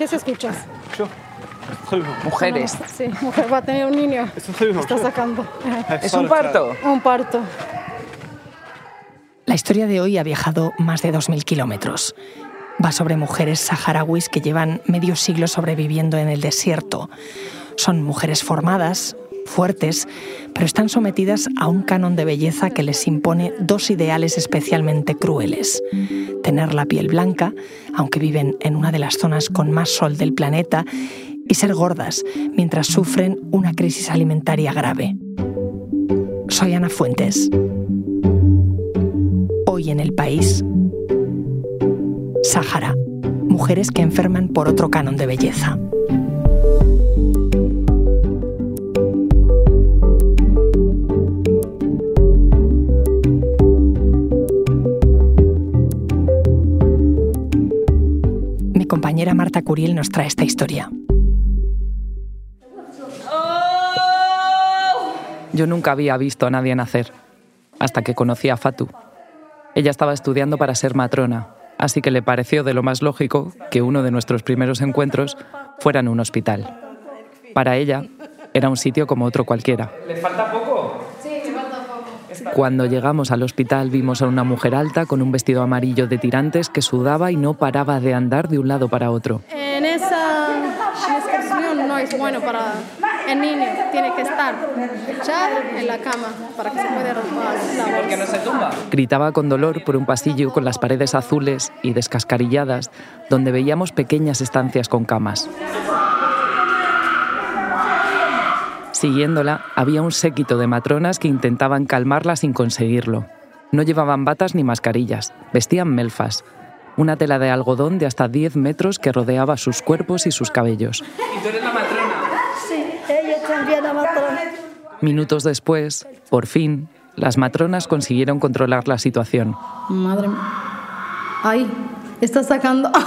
¿Qué se escuchas? Mujeres. Sí, mujer va a tener un niño. Está sacando. ¿Es un parto? Un parto. La historia de hoy ha viajado más de 2.000 kilómetros. Va sobre mujeres saharauis que llevan medio siglo sobreviviendo en el desierto. Son mujeres formadas, fuertes, pero están sometidas a un canon de belleza que les impone dos ideales especialmente crueles. Tener la piel blanca, aunque viven en una de las zonas con más sol del planeta, y ser gordas mientras sufren una crisis alimentaria grave. Soy Ana Fuentes. Hoy en el país, Sáhara, mujeres que enferman por otro canon de belleza. Compañera Marta Curiel nos trae esta historia. Yo nunca había visto a nadie nacer, hasta que conocí a Fatu. Ella estaba estudiando para ser matrona, así que le pareció de lo más lógico que uno de nuestros primeros encuentros fuera en un hospital. Para ella, era un sitio como otro cualquiera. ¿Le falta poco? Sí, me falta poco. Cuando llegamos al hospital vimos a una mujer alta con un vestido amarillo de tirantes que sudaba y no paraba de andar de un lado para otro. En esa descripción no es bueno para el niño. Tiene que estar echado en la cama para que se pueda romper no se tumba? Gritaba con dolor por un pasillo con las paredes azules y descascarilladas, donde veíamos pequeñas estancias con camas. Siguiéndola, había un séquito de matronas que intentaban calmarla sin conseguirlo. No llevaban batas ni mascarillas, vestían melfas, una tela de algodón de hasta 10 metros que rodeaba sus cuerpos y sus cabellos. ¿Y tú eres la matrona? Sí, ella también la matrona. Minutos después, por fin, las matronas consiguieron controlar la situación. Madre mía. Ay, está sacando.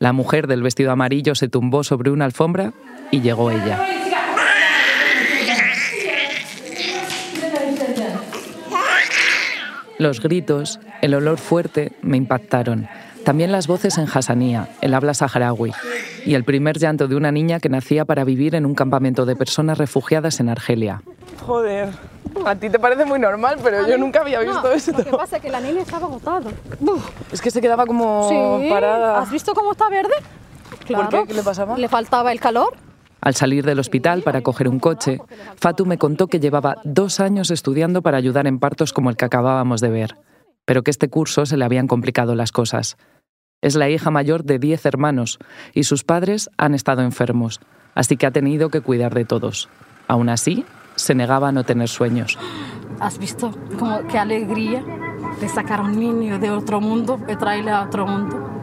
La mujer del vestido amarillo se tumbó sobre una alfombra y llegó ella. Los gritos, el olor fuerte me impactaron. También las voces en Hassanía, el habla saharaui, y el primer llanto de una niña que nacía para vivir en un campamento de personas refugiadas en Argelia. Joder, a ti te parece muy normal, pero yo nunca había visto no, esto. Lo que pasa es que la niña estaba agotada. Es que se quedaba como Sí. parada. ¿Has visto cómo está verde? Claro. qué? ¿Qué le pasaba? Le faltaba el calor. Al salir del hospital para coger un coche, Fatu me contó que llevaba dos años estudiando para ayudar en partos como el que acabábamos de ver, pero que este curso se le habían complicado las cosas. Es la hija mayor de diez hermanos y sus padres han estado enfermos, así que ha tenido que cuidar de todos. Aún así, se negaba a no tener sueños. ¿Has visto cómo, qué alegría de sacar a un niño de otro mundo y traerle a otro mundo?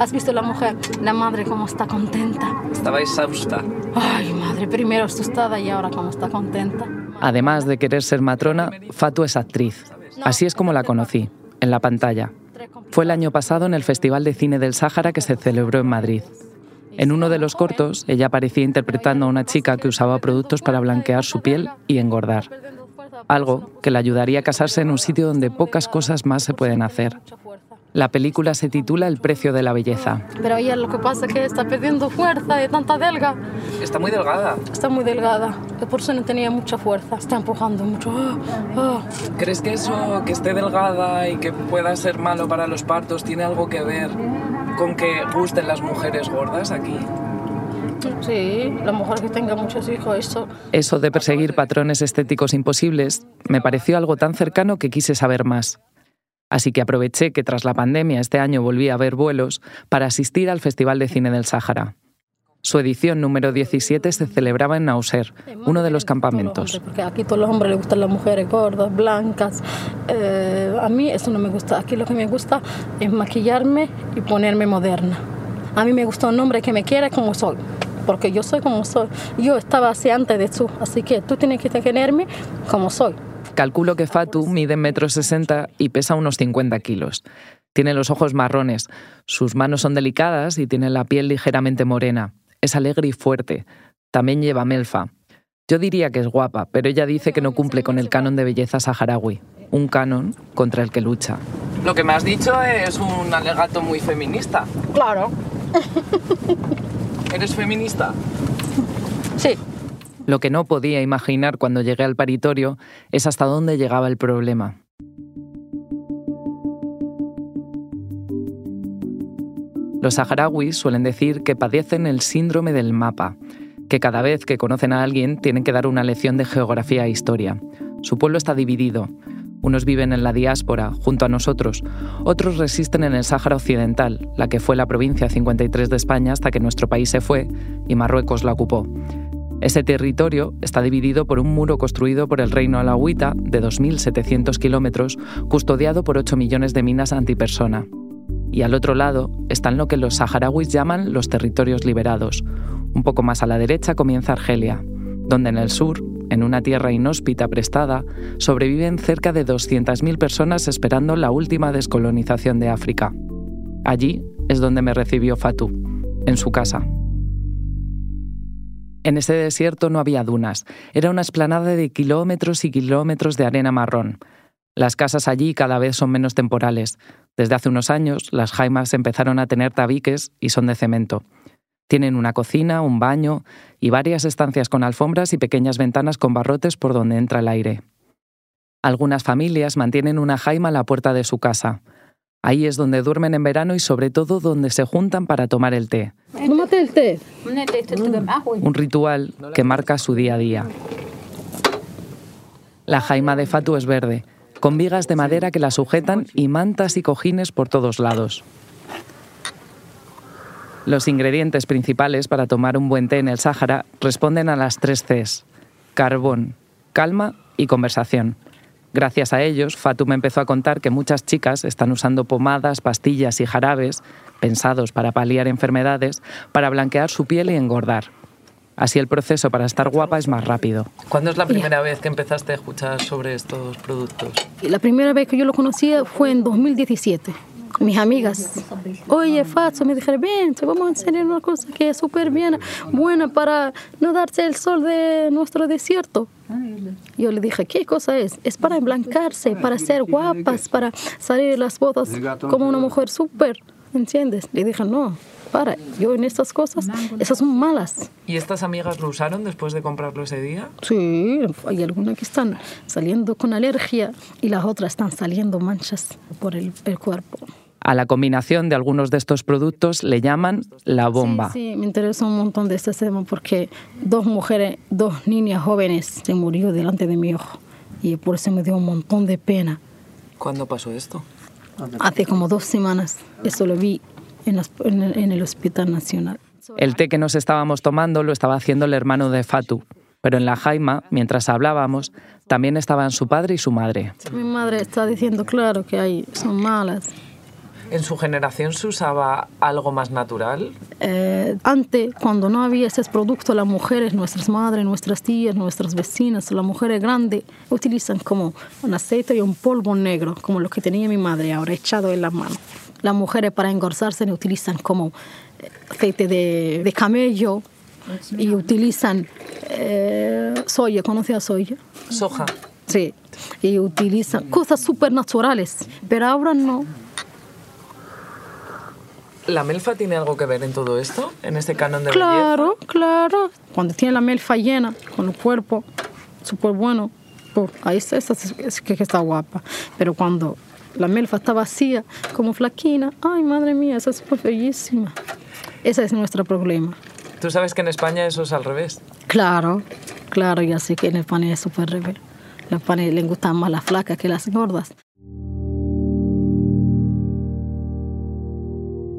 ¿Has visto la mujer, la madre, cómo está contenta? Estaba exhausta. Ay, madre, primero asustada y ahora cómo está contenta. Además de querer ser matrona, Fatu es actriz. Así es como la conocí, en la pantalla. Fue el año pasado en el Festival de Cine del Sáhara que se celebró en Madrid. En uno de los cortos, ella aparecía interpretando a una chica que usaba productos para blanquear su piel y engordar. Algo que le ayudaría a casarse en un sitio donde pocas cosas más se pueden hacer. La película se titula El precio de la belleza. Pero ella lo que pasa es que está perdiendo fuerza de tanta delga. Está muy delgada. Está muy delgada. Por eso no tenía mucha fuerza. Está empujando mucho. Ah, ah. ¿Crees que eso, que esté delgada y que pueda ser malo para los partos, tiene algo que ver con que gusten las mujeres gordas aquí? Sí, la mujer que tenga muchos hijos, eso. Eso de perseguir patrones estéticos imposibles me pareció algo tan cercano que quise saber más. Así que aproveché que tras la pandemia este año volví a ver vuelos para asistir al Festival de Cine del Sáhara. Su edición número 17 se celebraba en Nauser, uno de los campamentos. Porque aquí todos los hombres les gustan las mujeres gordas, blancas. Eh, a mí eso no me gusta. Aquí lo que me gusta es maquillarme y ponerme moderna. A mí me gusta un hombre que me quiera como soy. Porque yo soy como soy. Yo estaba así antes de tú. Así que tú tienes que tenerme como soy. Calculo que Fatu mide metro sesenta y pesa unos 50 kilos. Tiene los ojos marrones, sus manos son delicadas y tiene la piel ligeramente morena. Es alegre y fuerte. También lleva melfa. Yo diría que es guapa, pero ella dice que no cumple con el canon de belleza saharaui, un canon contra el que lucha. Lo que me has dicho es un alegato muy feminista. Claro. ¿Eres feminista? Sí. Lo que no podía imaginar cuando llegué al paritorio es hasta dónde llegaba el problema. Los saharauis suelen decir que padecen el síndrome del mapa, que cada vez que conocen a alguien tienen que dar una lección de geografía e historia. Su pueblo está dividido. Unos viven en la diáspora, junto a nosotros, otros resisten en el Sáhara Occidental, la que fue la provincia 53 de España hasta que nuestro país se fue y Marruecos la ocupó. Ese territorio está dividido por un muro construido por el reino alawita de 2.700 kilómetros, custodiado por 8 millones de minas antipersona y al otro lado están lo que los saharauis llaman los territorios liberados. Un poco más a la derecha comienza Argelia, donde en el sur, en una tierra inhóspita prestada, sobreviven cerca de 200.000 personas esperando la última descolonización de África. Allí es donde me recibió Fatou, en su casa. En ese desierto no había dunas, era una esplanada de kilómetros y kilómetros de arena marrón. Las casas allí cada vez son menos temporales. Desde hace unos años, las jaimas empezaron a tener tabiques y son de cemento. Tienen una cocina, un baño y varias estancias con alfombras y pequeñas ventanas con barrotes por donde entra el aire. Algunas familias mantienen una jaima a la puerta de su casa. Ahí es donde duermen en verano y sobre todo donde se juntan para tomar el té. el té. Un ritual que marca su día a día. La jaima de Fatu es verde, con vigas de madera que la sujetan y mantas y cojines por todos lados. Los ingredientes principales para tomar un buen té en el Sáhara responden a las tres Cs, carbón, calma y conversación. Gracias a ellos, Fatou me empezó a contar que muchas chicas están usando pomadas, pastillas y jarabes, pensados para paliar enfermedades, para blanquear su piel y engordar. Así el proceso para estar guapa es más rápido. ¿Cuándo es la primera vez que empezaste a escuchar sobre estos productos? La primera vez que yo lo conocía fue en 2017. Mis amigas, oye, Fato, me dijeron, ven, te vamos a enseñar una cosa que es súper bien, buena para no darse el sol de nuestro desierto. Yo le dije, ¿qué cosa es? Es para emblancarse, para ser guapas, para salir las botas como una mujer súper, ¿entiendes? Le dije, no, para, yo en estas cosas, esas son malas. ¿Y estas amigas lo usaron después de comprarlo ese día? Sí, hay algunas que están saliendo con alergia y las otras están saliendo manchas por el, cuerpo. A la combinación de algunos de estos productos le llaman la bomba. Sí, sí, me interesa un montón de este tema porque dos mujeres, dos niñas jóvenes se murió delante de mi ojo y por eso me dio un montón de pena. ¿Cuándo pasó esto? Hace como dos semanas. Eso lo vi en, el Hospital Nacional. El té que nos estábamos tomando lo estaba haciendo el hermano de Fatu, pero en la Jaima, mientras hablábamos, también estaban su padre y su madre. Mi madre está diciendo, claro, que hay, son malas. ¿En su generación se usaba algo más natural? Eh, antes, cuando no había esos productos, las mujeres, nuestras madres, nuestras tías, nuestras vecinas, las mujeres grandes, utilizan como un aceite y un polvo negro, como lo que tenía mi madre ahora echado en la mano. Las mujeres para engordar utilizan como eh, aceite de, camello y utilizan eh, soya, ¿conoce a soya? Soja. Sí, y utilizan cosas súper naturales, pero ahora no. ¿La melfa tiene algo que ver en todo esto? ¿En este canon de Claro, claro. Cuando tiene la melfa llena, con el cuerpo súper bueno, pues ahí está, es que está guapa. Pero cuando la melfa está vacía, como flaquina. Ay, madre mía, esa es bellísima. Ese es nuestro problema. ¿Tú sabes que en España eso es al revés? Claro, claro, ya sé que en España es súper revés. En España le gustan más las flacas que las gordas.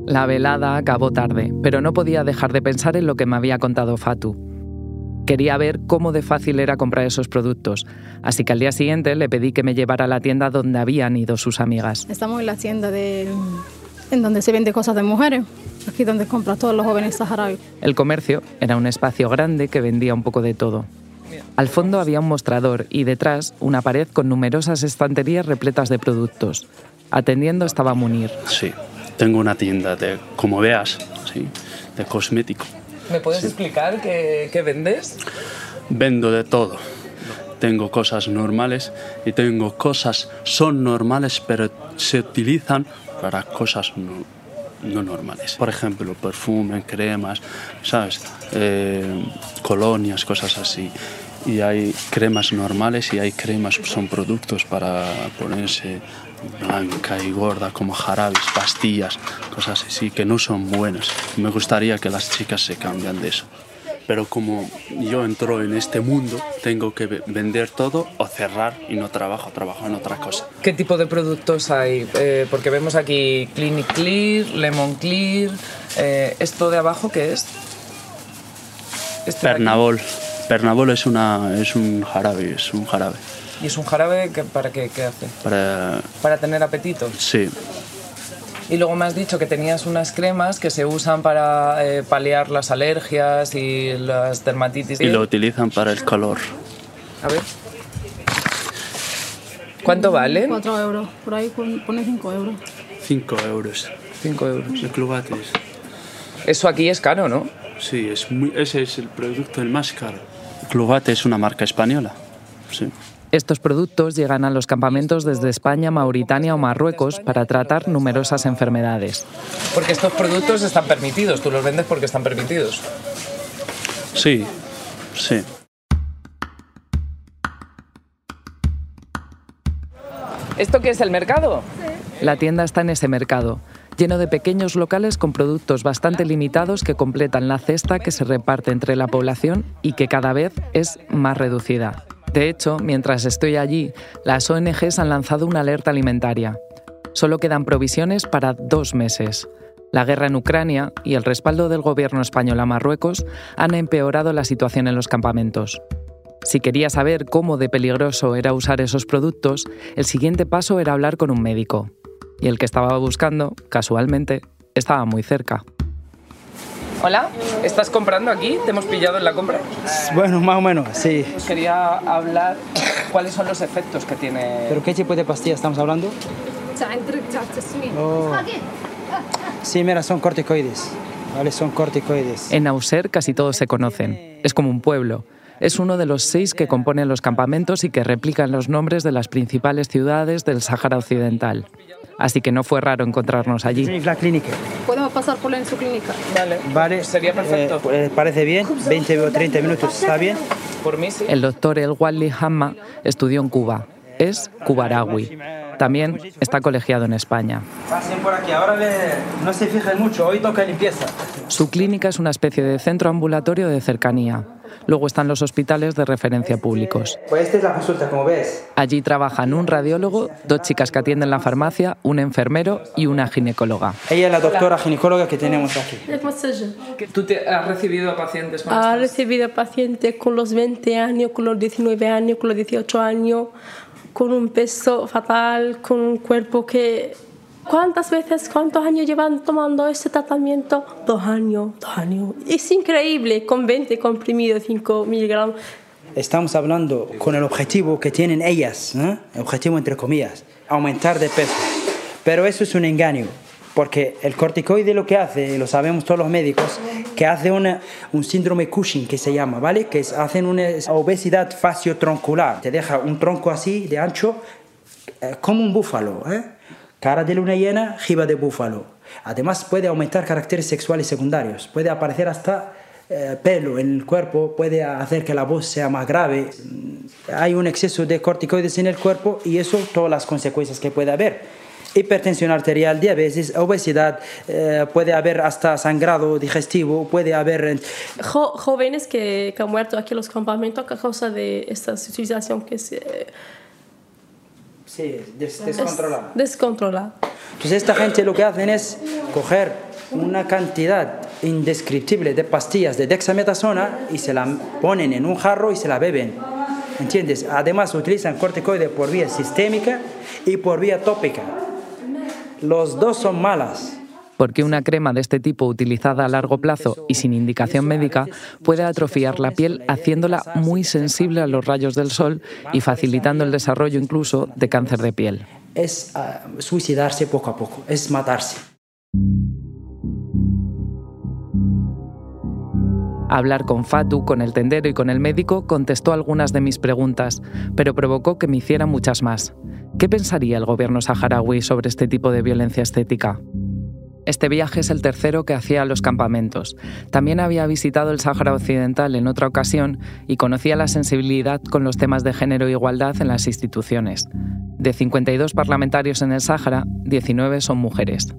La velada acabó tarde, pero no podía dejar de pensar en lo que me había contado Fatu. Quería ver cómo de fácil era comprar esos productos, así que al día siguiente le pedí que me llevara a la tienda donde habían ido sus amigas. Estamos en la tienda de en donde se vende cosas de mujeres, aquí donde compran todos los jóvenes saharauis. El comercio era un espacio grande que vendía un poco de todo. Al fondo había un mostrador y detrás una pared con numerosas estanterías repletas de productos. Atendiendo estaba Munir. Sí, tengo una tienda de, como veas, sí, de cosmético. ¿Me puedes explicar qué, vendes? Vendo de todo. Tengo cosas normales y tengo cosas son normales pero se utilizan para cosas no normales. Por ejemplo, perfume, cremas, ¿sabes? Eh, colonias, cosas así. Y hay cremas normales y hay cremas, son productos para ponerse blanca y gorda, como jarabes, pastillas, cosas así, que no son buenas. Me gustaría que las chicas se cambian de eso pero como yo entro en este mundo, tengo que vender todo o cerrar y no trabajo, trabajo en otra cosa. ¿Qué tipo de productos hay? Eh, porque vemos aquí Clinic Clear, Lemon Clear. Eh, ¿Esto de abajo qué es? Este Pernabol. Pernabol es, una, es un jarabe, es un jarabe. ¿Y es un jarabe que, para qué, qué hace? Para... ¿Para tener apetito? Sí. Y luego me has dicho que tenías unas cremas que se usan para eh, paliar las alergias y las dermatitis. Y lo utilizan para el calor. A ver. ¿Cuánto vale? 4 euros. Por ahí pone 5 euros. 5 euros. 5 euros. De clubates. Eso aquí es caro, ¿no? Sí, es muy, ese es el producto el más caro. Clubate es una marca española. Sí. Estos productos llegan a los campamentos desde España, Mauritania o Marruecos para tratar numerosas enfermedades. Porque estos productos están permitidos, tú los vendes porque están permitidos. Sí, sí. ¿Esto qué es el mercado? La tienda está en ese mercado, lleno de pequeños locales con productos bastante limitados que completan la cesta que se reparte entre la población y que cada vez es más reducida. De hecho, mientras estoy allí, las ONGs han lanzado una alerta alimentaria. Solo quedan provisiones para dos meses. La guerra en Ucrania y el respaldo del gobierno español a Marruecos han empeorado la situación en los campamentos. Si quería saber cómo de peligroso era usar esos productos, el siguiente paso era hablar con un médico. Y el que estaba buscando, casualmente, estaba muy cerca. Hola, ¿estás comprando aquí? ¿Te hemos pillado en la compra? Bueno, más o menos, sí. quería hablar cuáles son los efectos que tiene. ¿Pero qué tipo de pastillas estamos hablando? Oh. Sí, mira, son corticoides. Vale, son corticoides. En Auser casi todos se conocen. Es como un pueblo. Es uno de los seis que componen los campamentos y que replican los nombres de las principales ciudades del Sáhara Occidental así que no fue raro encontrarnos allí. la clínica. ¿Podemos pasar por en su clínica? Vale. Vale. Sería perfecto. Eh, pues, parece bien, 20 o 30 minutos, ¿está bien? Por mí sí. El doctor El Wally Hamma estudió en Cuba. Es cubarawi. También está colegiado en España. Pasen por aquí, ahora no se fijen mucho, hoy toca limpieza. Su clínica es una especie de centro ambulatorio de cercanía Luego están los hospitales de referencia públicos. Pues esta es la consulta, como ves. Allí trabajan un radiólogo, dos chicas que atienden la farmacia, un enfermero y una ginecóloga. Ella es la doctora ginecóloga que tenemos aquí. ¿Tú te has recibido pacientes con Ha recibido pacientes con los 20 años, con los 19 años, con los 18 años, con un peso fatal, con un cuerpo que ¿Cuántas veces, cuántos años llevan tomando este tratamiento? Dos años, dos años. Es increíble, con 20 comprimidos, 5 miligramos. Estamos hablando con el objetivo que tienen ellas, ¿no? el objetivo entre comillas, aumentar de peso. Pero eso es un engaño, porque el corticoide lo que hace, lo sabemos todos los médicos, que hace una, un síndrome Cushing que se llama, ¿vale? Que es, hacen una obesidad faciotroncular, te deja un tronco así de ancho, eh, como un búfalo, ¿eh? Cara de luna llena, jiba de búfalo. Además puede aumentar caracteres sexuales secundarios, puede aparecer hasta eh, pelo en el cuerpo, puede hacer que la voz sea más grave. Hay un exceso de corticoides en el cuerpo y eso todas las consecuencias que puede haber. Hipertensión arterial, diabetes, obesidad, eh, puede haber hasta sangrado digestivo, puede haber... jóvenes que, han muerto aquí en los campamentos a causa de esta utilización que se Sí, descontrolada. Descontrolada. Entonces esta gente lo que hacen es coger una cantidad indescriptible de pastillas de dexametasona y se la ponen en un jarro y se la beben. ¿Entiendes? Además utilizan corticoides por vía sistémica y por vía tópica. Los dos son malas porque una crema de este tipo utilizada a largo plazo y sin indicación médica puede atrofiar la piel haciéndola muy sensible a los rayos del sol y facilitando el desarrollo incluso de cáncer de piel. Es ah, suicidarse poco a poco, es matarse. Hablar con Fatu, con el tendero y con el médico contestó algunas de mis preguntas, pero provocó que me hiciera muchas más. ¿Qué pensaría el gobierno saharaui sobre este tipo de violencia estética? Este viaje es el tercero que hacía a los campamentos. También había visitado el Sáhara Occidental en otra ocasión y conocía la sensibilidad con los temas de género e igualdad en las instituciones. De 52 parlamentarios en el Sáhara, 19 son mujeres.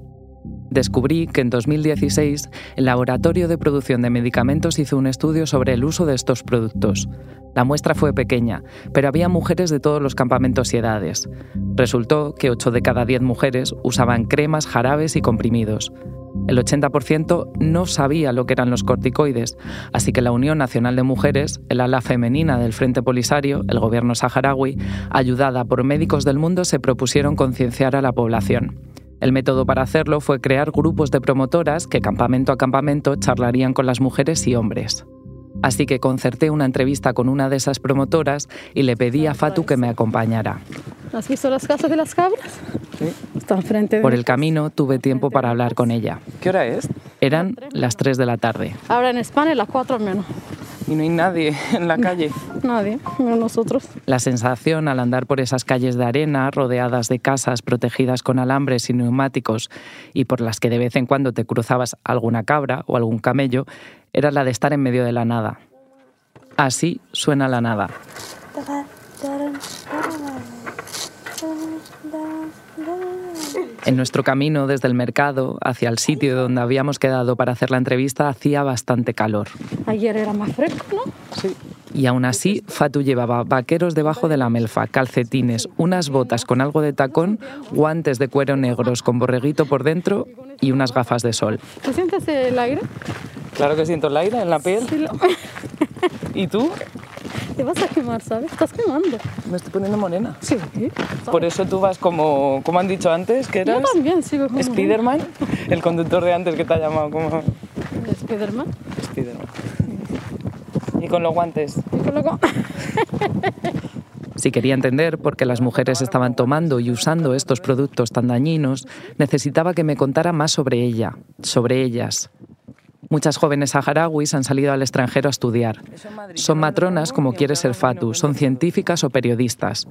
Descubrí que en 2016 el Laboratorio de Producción de Medicamentos hizo un estudio sobre el uso de estos productos. La muestra fue pequeña, pero había mujeres de todos los campamentos y edades. Resultó que 8 de cada 10 mujeres usaban cremas, jarabes y comprimidos. El 80% no sabía lo que eran los corticoides, así que la Unión Nacional de Mujeres, el ala femenina del Frente Polisario, el gobierno saharaui, ayudada por médicos del mundo, se propusieron concienciar a la población. El método para hacerlo fue crear grupos de promotoras que campamento a campamento charlarían con las mujeres y hombres. Así que concerté una entrevista con una de esas promotoras y le pedí a Fatu que me acompañara. ¿Has visto las casas de las cabras? Sí. Están frente de Por el camino tuve tiempo para hablar con ella. ¿Qué hora es? Eran las 3 de la tarde. Ahora en España las 4 menos. Y no hay nadie en la calle. Nadie, menos nosotros. La sensación al andar por esas calles de arena, rodeadas de casas protegidas con alambres y neumáticos, y por las que de vez en cuando te cruzabas alguna cabra o algún camello, era la de estar en medio de la nada. Así suena la nada. En nuestro camino desde el mercado hacia el sitio donde habíamos quedado para hacer la entrevista hacía bastante calor. Ayer era más fresco, ¿no? Sí. Y aún así, Fatu llevaba vaqueros debajo de la melfa, calcetines, unas botas con algo de tacón, guantes de cuero negros con borreguito por dentro y unas gafas de sol. ¿Te sientes el aire? Claro que siento el aire en la piel. Sí, lo- ¿Y tú? Te vas a quemar, ¿sabes? Estás quemando. Me estoy poniendo morena. Sí. Por eso tú vas como, como han dicho antes, que Yo eras también sigo como Spiderman, el conductor de antes que te ha llamado como Spiderman. Spiderman. Y con los guantes. Y. Si quería entender por qué las mujeres estaban tomando y usando estos productos tan dañinos, necesitaba que me contara más sobre ella, sobre ellas. Muchas jóvenes saharauis han salido al extranjero a estudiar. Son matronas como quiere ser Fatu, son científicas o periodistas.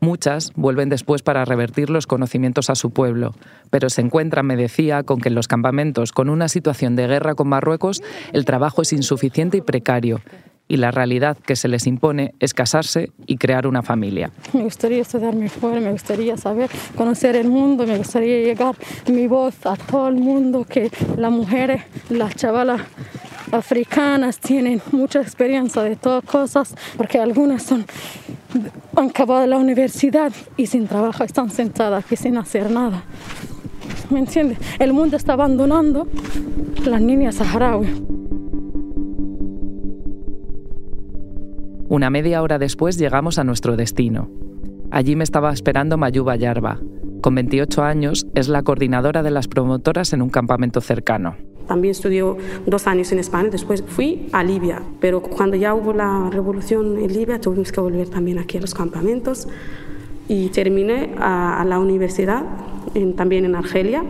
Muchas vuelven después para revertir los conocimientos a su pueblo, pero se encuentran, me decía, con que en los campamentos, con una situación de guerra con Marruecos, el trabajo es insuficiente y precario, y la realidad que se les impone es casarse y crear una familia. Me gustaría estudiarme fuera, me gustaría saber, conocer el mundo, me gustaría llegar mi voz a todo el mundo, que las mujeres, las chavalas africanas tienen mucha experiencia de todas cosas, porque algunas son, han acabado la universidad y sin trabajo están sentadas aquí sin hacer nada. ¿Me entiendes? El mundo está abandonando las niñas saharauis. Una media hora después llegamos a nuestro destino. Allí me estaba esperando Mayuba Yarba. Con 28 años es la coordinadora de las promotoras en un campamento cercano. También estudió dos años en España, después fui a Libia, pero cuando ya hubo la revolución en Libia tuvimos que volver también aquí a los campamentos y terminé a, a la universidad en- también en Argelia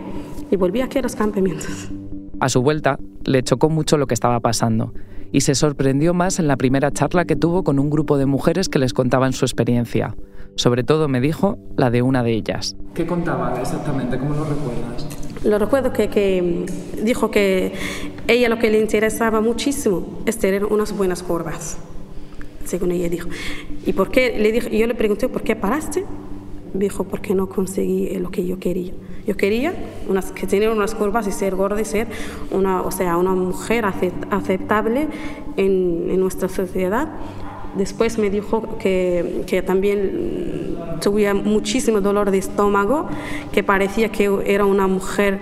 y volví aquí a los campamentos. A su vuelta, le chocó mucho lo que estaba pasando y se sorprendió más en la primera charla que tuvo con un grupo de mujeres que les contaban su experiencia. Sobre todo, me dijo, la de una de ellas. ¿Qué contaban exactamente? ¿Cómo lo recuerdas? Lo recuerdo que, que dijo que ella lo que le interesaba muchísimo es tener unas buenas curvas, según ella dijo. ¿Y por qué? Le dije, yo le pregunté, ¿por qué paraste? Dijo, porque no conseguí eh, lo que yo quería. Yo quería unas, que tener unas curvas y ser gorda y ser una, o sea, una mujer acep- aceptable en, en nuestra sociedad. Después me dijo que, que también tuve muchísimo dolor de estómago, que parecía que era una mujer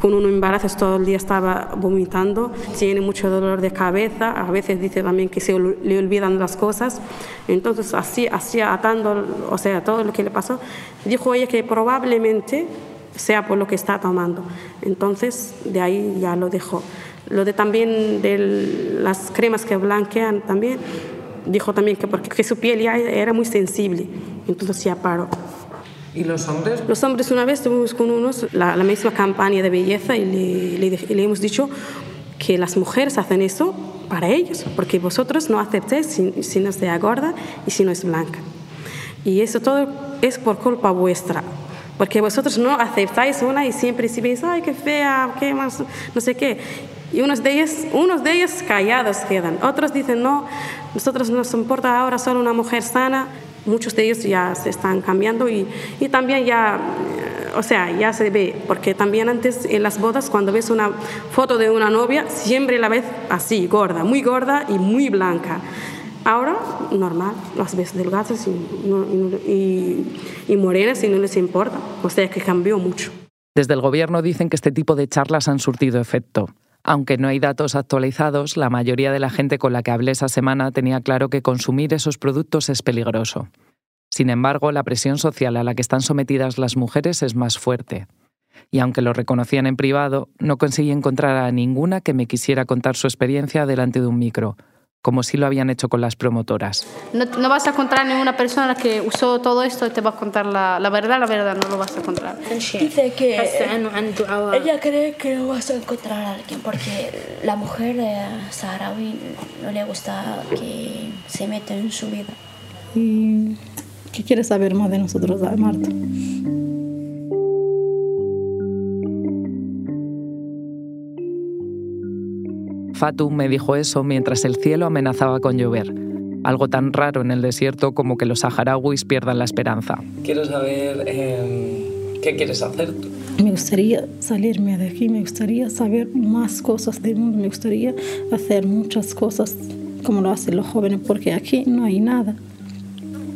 con un embarazo, todo el día estaba vomitando, tiene mucho dolor de cabeza, a veces dice también que se le olvidan las cosas. Entonces, así, así atando, o sea, todo lo que le pasó, dijo ella que probablemente sea por lo que está tomando. Entonces, de ahí ya lo dejó. Lo de también de las cremas que blanquean también, dijo también que porque que su piel ya era muy sensible, entonces ya paró. ¿Y los hombres? Los hombres una vez tuvimos con unos la, la misma campaña de belleza y le, le, le hemos dicho que las mujeres hacen eso para ellos, porque vosotros no aceptéis si, si no sea gorda y si no es blanca. Y eso todo es por culpa vuestra. Porque vosotros no aceptáis una y siempre si veis, ay, qué fea, qué más, no sé qué. Y unos de ellos, unos de ellos callados quedan. Otros dicen, no, nosotros nos importa ahora solo una mujer sana. Muchos de ellos ya se están cambiando y, y también ya, o sea, ya se ve. Porque también antes en las bodas, cuando ves una foto de una novia, siempre la ves así, gorda, muy gorda y muy blanca. Ahora, normal, las ves delgadas y, y, y morenas y no les importa. O sea que cambió mucho. Desde el gobierno dicen que este tipo de charlas han surtido efecto. Aunque no hay datos actualizados, la mayoría de la gente con la que hablé esa semana tenía claro que consumir esos productos es peligroso. Sin embargo, la presión social a la que están sometidas las mujeres es más fuerte. Y aunque lo reconocían en privado, no conseguí encontrar a ninguna que me quisiera contar su experiencia delante de un micro, como si lo habían hecho con las promotoras. No, no, vas a encontrar ninguna persona que usó todo esto y te va a contar la, la verdad, la verdad no lo vas a encontrar. Dice que ella cree que no vas a encontrar a alguien porque la mujer eh, saharaui no le gusta que se meta en su vida. ¿Y qué quieres saber más de nosotros, Marta? Fatu me dijo eso mientras el cielo amenazaba con llover, algo tan raro en el desierto como que los saharauis pierdan la esperanza. Quiero saber eh, qué quieres hacer tú. Me gustaría salirme de aquí, me gustaría saber más cosas del mundo, me gustaría hacer muchas cosas como lo hacen los jóvenes, porque aquí no hay nada.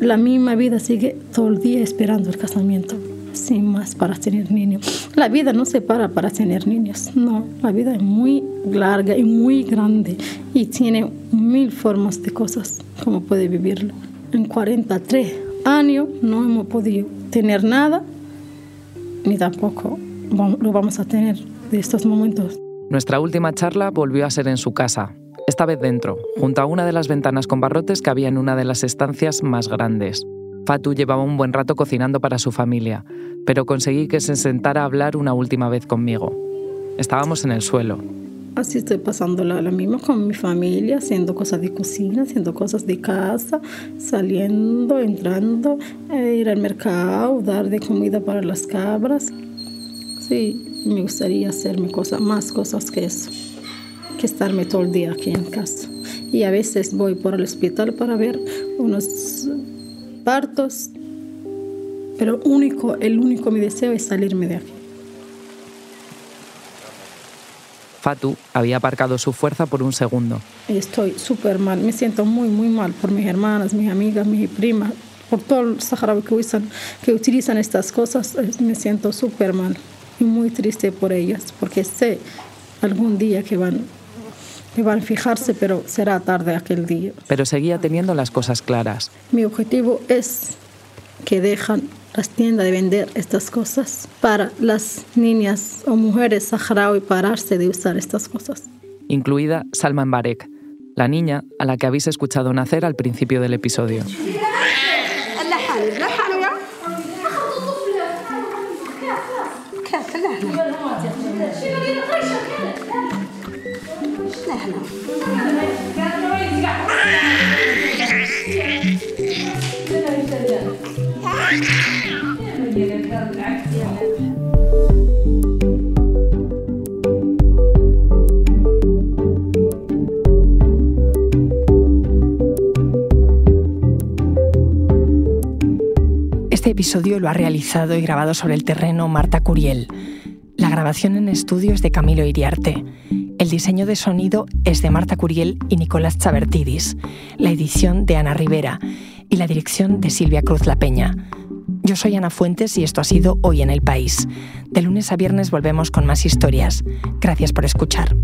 La misma vida sigue todo el día esperando el casamiento sin más para tener niños. La vida no se para para tener niños, no, la vida es muy larga y muy grande y tiene mil formas de cosas como puede vivirlo. En 43 años no hemos podido tener nada ni tampoco lo vamos a tener de estos momentos. Nuestra última charla volvió a ser en su casa, esta vez dentro, junto a una de las ventanas con barrotes que había en una de las estancias más grandes. Fatu llevaba un buen rato cocinando para su familia, pero conseguí que se sentara a hablar una última vez conmigo. Estábamos en el suelo. Así estoy pasando la, misma con mi familia, haciendo cosas de cocina, haciendo cosas de casa, saliendo, entrando, eh, ir al mercado, dar de comida para las cabras. Sí, me gustaría hacerme cosas, más cosas que eso, que estarme todo el día aquí en casa. Y a veces voy por el hospital para ver unos partos, pero único, el único mi deseo es salirme de aquí. Fatu había aparcado su fuerza por un segundo. Estoy súper mal, me siento muy, muy mal por mis hermanas, mis amigas, mis primas, por todos los saharauis que usan, que utilizan estas cosas, me siento súper mal y muy triste por ellas, porque sé algún día que van van a fijarse, pero será tarde aquel día. Pero seguía teniendo las cosas claras. Mi objetivo es que dejan las tiendas de vender estas cosas para las niñas o mujeres saharaui pararse de usar estas cosas. Incluida Salman Barek, la niña a la que habéis escuchado nacer al principio del episodio. Episodio lo ha realizado y grabado sobre el terreno Marta Curiel. La grabación en estudio es de Camilo Iriarte. El diseño de sonido es de Marta Curiel y Nicolás Chabertidis. La edición de Ana Rivera y la dirección de Silvia Cruz La Peña. Yo soy Ana Fuentes y esto ha sido Hoy en el País. De lunes a viernes volvemos con más historias. Gracias por escuchar.